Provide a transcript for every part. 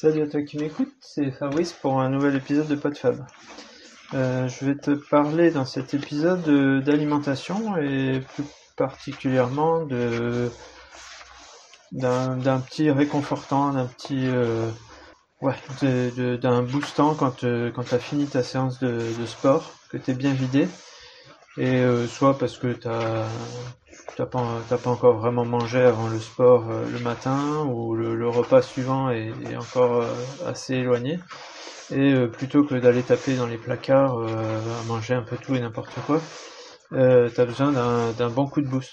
Salut à toi qui m'écoute, c'est Fabrice pour un nouvel épisode de PodFab. Euh, je vais te parler dans cet épisode d'alimentation et plus particulièrement de d'un petit réconfortant, d'un petit euh, ouais, d'un boostant quand euh, quand t'as fini ta séance de, de sport, que t'es bien vidé, et euh, soit parce que t'as t'as pas, pas encore vraiment mangé avant le sport euh, le matin ou le, repas suivant est, encore euh, assez éloigné. Et euh, plutôt que d'aller taper dans les placards à manger un peu tout et n'importe quoi, euh, tu as besoin d'un bon coup de boost.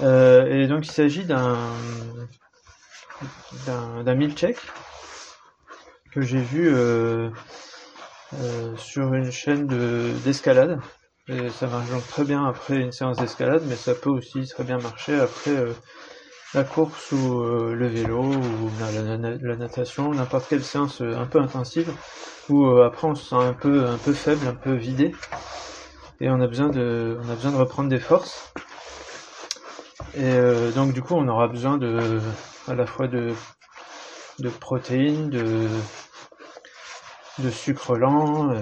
et donc il s'agit d'un d'un meal check que j'ai vu sur une chaîne d'escalade et ça marche donc très bien après une séance d'escalade, mais ça peut aussi très bien marcher après euh, la course ou euh, le vélo ou la, natation, n'importe quelle séance euh, un peu intensive où après on se sent un peu un peu faible, un peu vidé et on a besoin de on a besoin de reprendre des forces. Et donc du coup on aura besoin de à la fois de de protéines, de de sucre lent,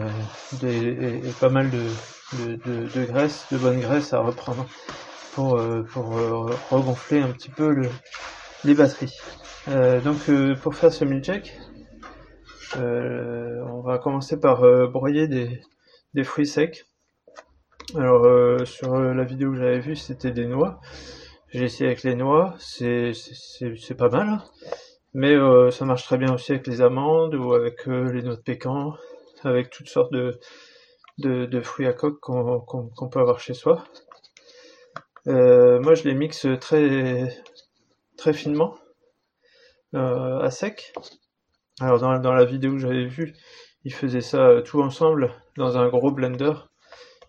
et, pas mal de, de, graisse, de bonne graisse à reprendre pour, euh, pour euh, regonfler un petit peu le, les batteries. Euh, donc pour faire ce meal check, on va commencer par broyer des, des fruits secs. Alors sur la vidéo que j'avais vue, c'était des noix. J'ai essayé avec les noix, c'est c'est pas mal, hein. Mais ça marche très bien aussi avec les amandes ou avec les noix de pécan, avec toutes sortes de, de, fruits à coque qu'on peut avoir chez soi. Euh, moi, je les mixe très, très finement, euh, à sec. Alors, dans, dans la vidéo que j'avais vue, il faisait ça euh, tout ensemble dans un gros blender.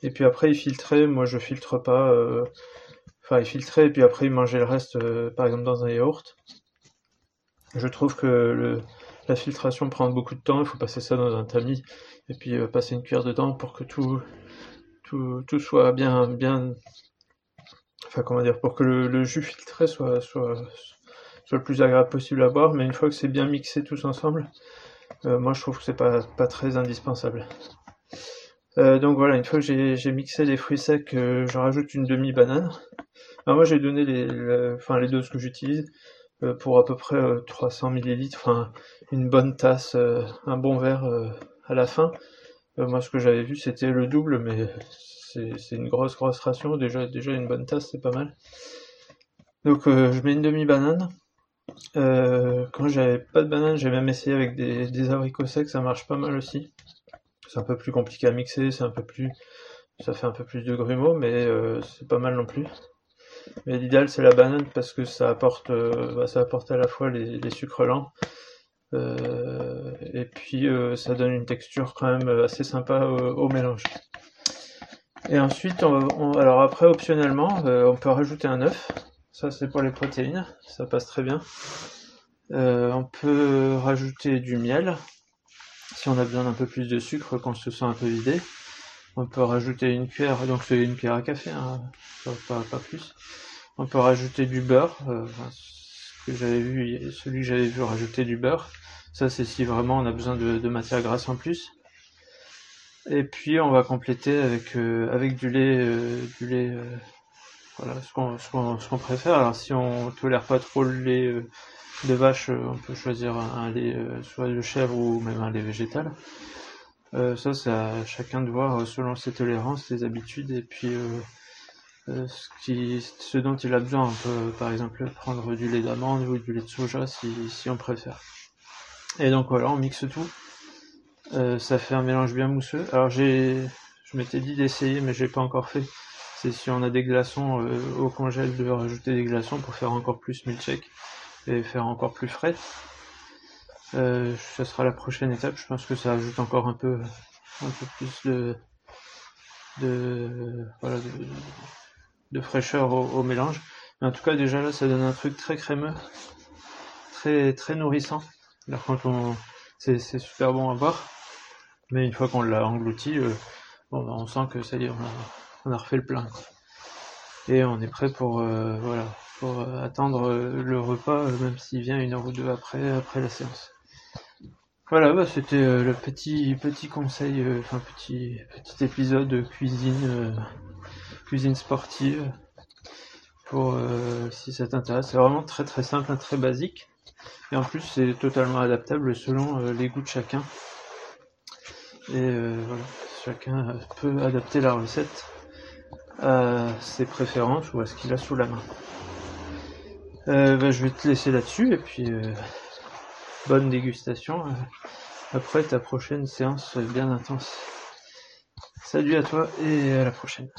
Et puis après, il filtrait. Moi, je filtre pas. Enfin, il filtrait et puis après, il mangeait le reste, par exemple, dans un yaourt. Je trouve que la filtration prend beaucoup de temps. Il faut passer ça dans un tamis et puis euh, passer une cuillère dedans pour que tout, soit bien, bien, enfin comment dire, pour que le, jus filtré soit, le plus agréable possible à boire, mais une fois que c'est bien mixé tous ensemble, euh, moi je trouve que c'est pas, pas très indispensable. Euh, donc voilà, une fois que j'ai mixé les fruits secs, je rajoute une demi-banane. Alors moi j'ai donné les, les doses que j'utilise pour à peu près 300 ml, enfin une bonne tasse, un bon verre à la fin. Euh, moi, ce que j'avais vu, c'était le double, mais c'est une grosse, grosse ration. Déjà, déjà une bonne tasse, c'est pas mal. Donc, euh, je mets une demi-banane. Euh, quand j'avais pas de banane, j'ai même essayé avec des, des, abricots secs, ça marche pas mal aussi. C'est un peu plus compliqué à mixer, c'est un peu plus, ça fait un peu plus de grumeaux, mais c'est pas mal non plus. Mais l'idéal c'est la banane parce que ça apporte, bah, ça apporte à la fois les, sucres lents euh, et puis euh, ça donne une texture quand même assez sympa au, mélange. Et ensuite, on, alors après optionnellement, euh, on peut rajouter un œuf. Ça c'est pour les protéines, ça passe très bien. on peut rajouter du miel si on a besoin d'un peu plus de sucre quand se sent un peu vidé. On peut rajouter une cuillère, donc c'est une cuillère à café, hein, pas, plus. On peut rajouter du beurre, j'avais vu, celui que j'avais vu rajouter du beurre. Ça, c'est si vraiment on a besoin de, matière grasse en plus. Et puis on va compléter avec euh, avec du lait, euh, du lait, euh, voilà, ce qu'on ce qu'on préfère. Alors si on tolère pas trop le lait de vache, on peut choisir un, lait soit de chèvre ou même un lait végétal. Ça, c'est à chacun de voir selon ses tolérances, ses habitudes et puis euh, ce, dont il a besoin. On peut par exemple prendre du lait d'amande ou du lait de soja si, on préfère. Et donc voilà, on mixe tout. Euh, ça fait un mélange bien mousseux. Alors j'ai, je m'étais dit d'essayer, mais j'ai pas encore fait. C'est si on a des glaçons euh, au congèle de rajouter des glaçons pour faire encore plus milkshake et faire encore plus frais. Euh, ça sera la prochaine étape. Je pense que ça ajoute encore un peu, un peu plus de, de, voilà, de, de fraîcheur au, mélange. Mais en tout cas, déjà là, ça donne un truc très crémeux, très très nourrissant. Alors quand on, c'est super bon à boire, mais une fois qu'on l'a englouti, euh, bon, on sent que ça y est, on a, on a refait le plein. Et on est prêt pour euh, voilà pour attendre le repas, même s'il vient une heure ou deux après, après la séance. Voilà, bah, c'était le petit petit conseil, enfin petit petit épisode cuisine cuisine sportive pour si ça t'intéresse. C'est vraiment très très simple, très basique. Et en plus, c'est totalement adaptable selon les goûts de chacun. Et voilà, chacun peut adapter la recette à ses préférences ou à ce qu'il a sous la main. Euh, bah, je vais te laisser là-dessus et puis euh, bonne dégustation après ta prochaine séance bien intense. Salut à toi et à la prochaine.